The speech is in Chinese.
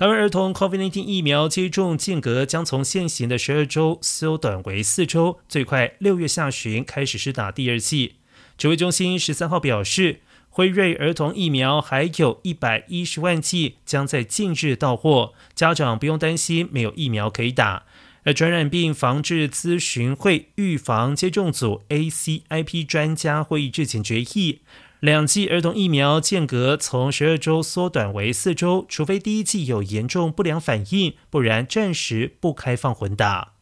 台湾儿童 COVID-19 疫苗接种间隔将从现行的十二周缩短为四周，最快六月下旬开始施打第二剂。指挥中心十三号表示，辉瑞儿童疫苗还有一百一十万剂将在近日到货，家长不用担心没有疫苗可以打。而传染病防治咨询会预防接种组 ACIP 专家会议之前决议。两剂儿童疫苗间隔从十二周缩短为四周，除非第一剂有严重不良反应，不然暂时不开放混打。